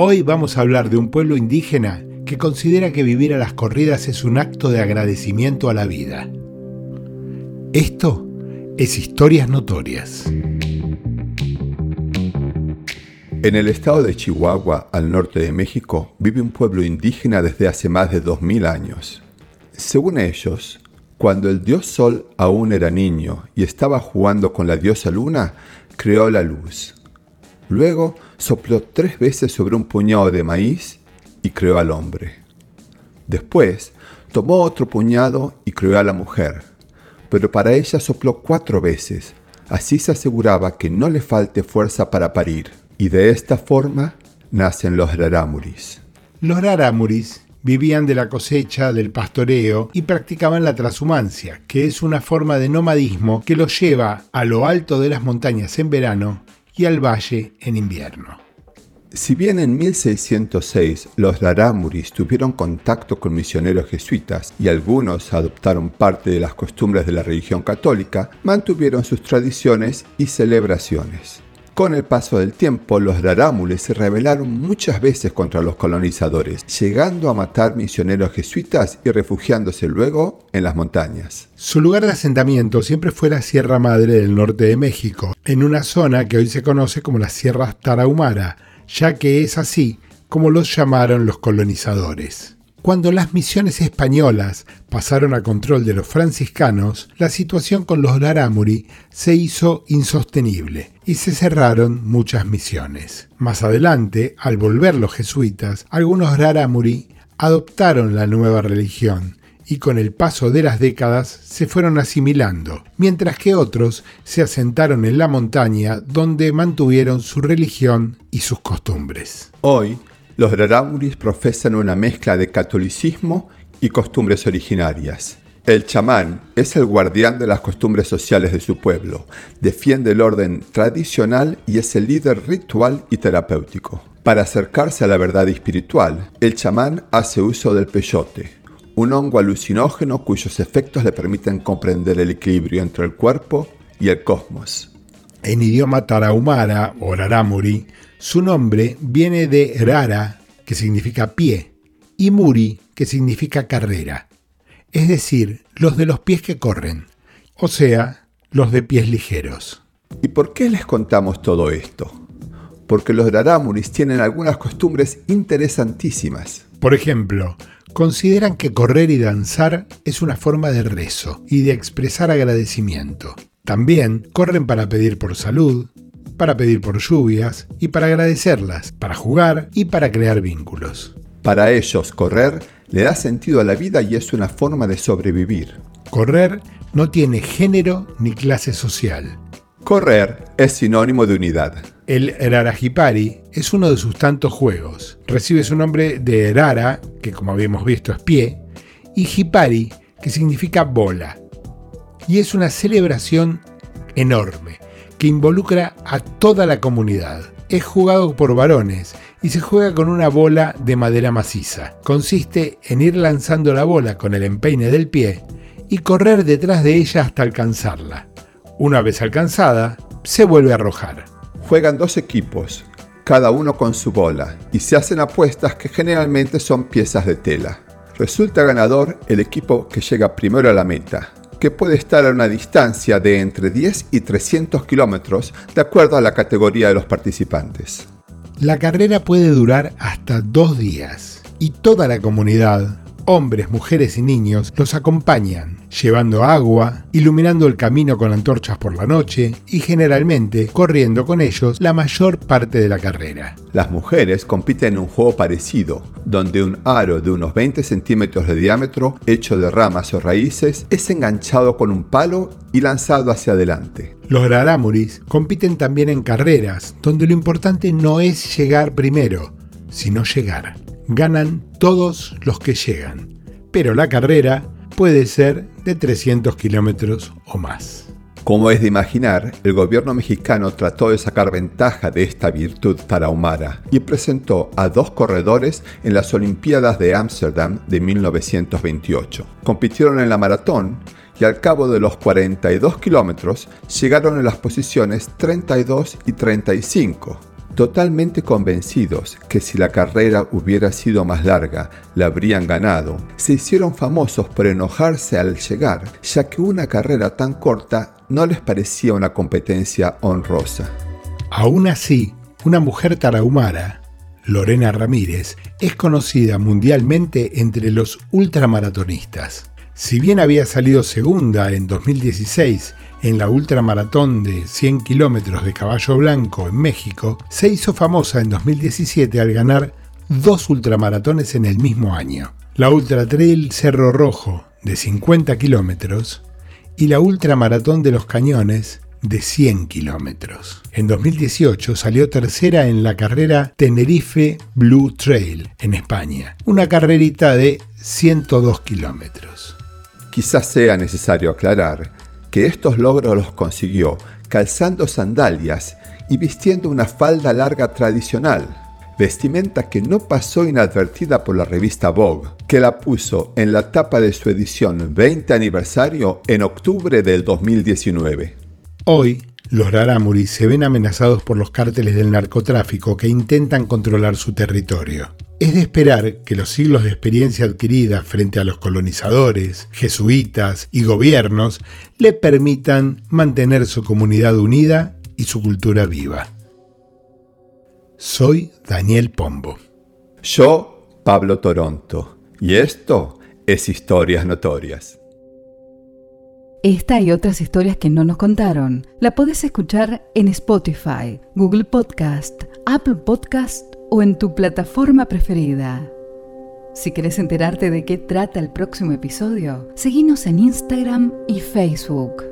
Hoy vamos a hablar de un pueblo indígena que considera que vivir a las corridas es un acto de agradecimiento a la vida. Esto es Historias Notorias. En el estado de Chihuahua, al norte de México, vive un pueblo indígena desde hace más de 2000 años. Según ellos, cuando el dios Sol aún era niño y estaba jugando con la diosa Luna, creó la luz. Luego sopló tres veces sobre un puñado de maíz y creó al hombre. Después tomó otro puñado y creó a la mujer, pero para ella sopló cuatro veces, así se aseguraba que no le falte fuerza para parir y de esta forma nacen los rarámuris. Los rarámuris vivían de la cosecha, del pastoreo y practicaban la transhumancia, que es una forma de nomadismo que los lleva a lo alto de las montañas en verano al valle en invierno. Si bien en 1606 los rarámuris tuvieron contacto con misioneros jesuitas y algunos adoptaron parte de las costumbres de la religión católica, mantuvieron sus tradiciones y celebraciones. Con el paso del tiempo, los rarámules se rebelaron muchas veces contra los colonizadores, llegando a matar misioneros jesuitas y refugiándose luego en las montañas. Su lugar de asentamiento siempre fue la Sierra Madre del norte de México, en una zona que hoy se conoce como las Sierras Tarahumara, ya que es así como los llamaron los colonizadores. Cuando las misiones españolas pasaron a control de los franciscanos, la situación con los Laramuri se hizo insostenible y se cerraron muchas misiones. Más adelante, al volver los jesuitas, algunos Laramuri adoptaron la nueva religión y con el paso de las décadas se fueron asimilando, mientras que otros se asentaron en la montaña donde mantuvieron su religión y sus costumbres. Hoy, los rarámuris profesan una mezcla de catolicismo y costumbres originarias. El chamán es el guardián de las costumbres sociales de su pueblo, defiende el orden tradicional y es el líder ritual y terapéutico. Para acercarse a la verdad espiritual, el chamán hace uso del peyote, un hongo alucinógeno cuyos efectos le permiten comprender el equilibrio entre el cuerpo y el cosmos. En idioma tarahumara o rarámuri, su nombre viene de rara, que significa pie, y muri, que significa carrera, es decir, los de los pies que corren, o sea, los de pies ligeros. ¿Y por qué les contamos todo esto? Porque los rarámuris tienen algunas costumbres interesantísimas. Por ejemplo, consideran que correr y danzar es una forma de rezo y de expresar agradecimiento. También corren para pedir por salud, para pedir por lluvias y para agradecerlas, para jugar y para crear vínculos. Para ellos, correr le da sentido a la vida y es una forma de sobrevivir. Correr no tiene género ni clase social. Correr es sinónimo de unidad. El Erarajipari es uno de sus tantos juegos. Recibe su nombre de Erara, que como habíamos visto es pie, y Hipari, que significa bola. Y es una celebración enorme que involucra a toda la comunidad. Es jugado por varones y se juega con una bola de madera maciza. Consiste en ir lanzando la bola con el empeine del pie y correr detrás de ella hasta alcanzarla. Una vez alcanzada, se vuelve a arrojar. Juegan dos equipos, cada uno con su bola, y se hacen apuestas que generalmente son piezas de tela. Resulta ganador el equipo que llega primero a la meta, que puede estar a una distancia de entre 10 y 300 kilómetros de acuerdo a la categoría de los participantes. La carrera puede durar hasta dos días y toda la comunidad, hombres, mujeres y niños, los acompañan, llevando agua, iluminando el camino con antorchas por la noche y generalmente corriendo con ellos la mayor parte de la carrera. Las mujeres compiten en un juego parecido, donde un aro de unos 20 centímetros de diámetro, hecho de ramas o raíces, es enganchado con un palo y lanzado hacia adelante. Los rarámuris compiten también en carreras, donde lo importante no es llegar primero, sino llegar ganan todos los que llegan, pero la carrera puede ser de 300 kilómetros o más. Como es de imaginar, el gobierno mexicano trató de sacar ventaja de esta virtud para Humara y presentó a dos corredores en las Olimpiadas de Ámsterdam de 1928. Compitieron en la maratón y al cabo de los 42 kilómetros llegaron en las posiciones 32 y 35, totalmente convencidos que si la carrera hubiera sido más larga, la habrían ganado, se hicieron famosos por enojarse al llegar, ya que una carrera tan corta no les parecía una competencia honrosa. Aún así, una mujer tarahumara, Lorena Ramírez, es conocida mundialmente entre los ultramaratonistas. Si bien había salido segunda en 2016 en la ultramaratón de 100 kilómetros de caballo blanco en México, se hizo famosa en 2017 al ganar dos ultramaratones en el mismo año. La Ultra Trail Cerro Rojo de 50 kilómetros y la Ultramaratón de los Cañones de 100 kilómetros. En 2018 salió tercera en la carrera Tenerife Blue Trail en España, una carrerita de 102 kilómetros. Quizás sea necesario aclarar estos logros los consiguió calzando sandalias y vistiendo una falda larga tradicional, vestimenta que no pasó inadvertida por la revista Vogue, que la puso en la tapa de su edición 20 aniversario en octubre del 2019. Hoy, los rarámuri se ven amenazados por los cárteles del narcotráfico que intentan controlar su territorio. Es de esperar que los siglos de experiencia adquirida frente a los colonizadores, jesuitas y gobiernos le permitan mantener su comunidad unida y su cultura viva. Soy Daniel Pombo. Yo, Pablo Toronto. Y esto es Historias Notorias. Esta y otras historias que no nos contaron la puedes escuchar en Spotify, Google Podcast, Apple Podcast o en tu plataforma preferida. Si quieres enterarte de qué trata el próximo episodio, seguinos en Instagram y Facebook.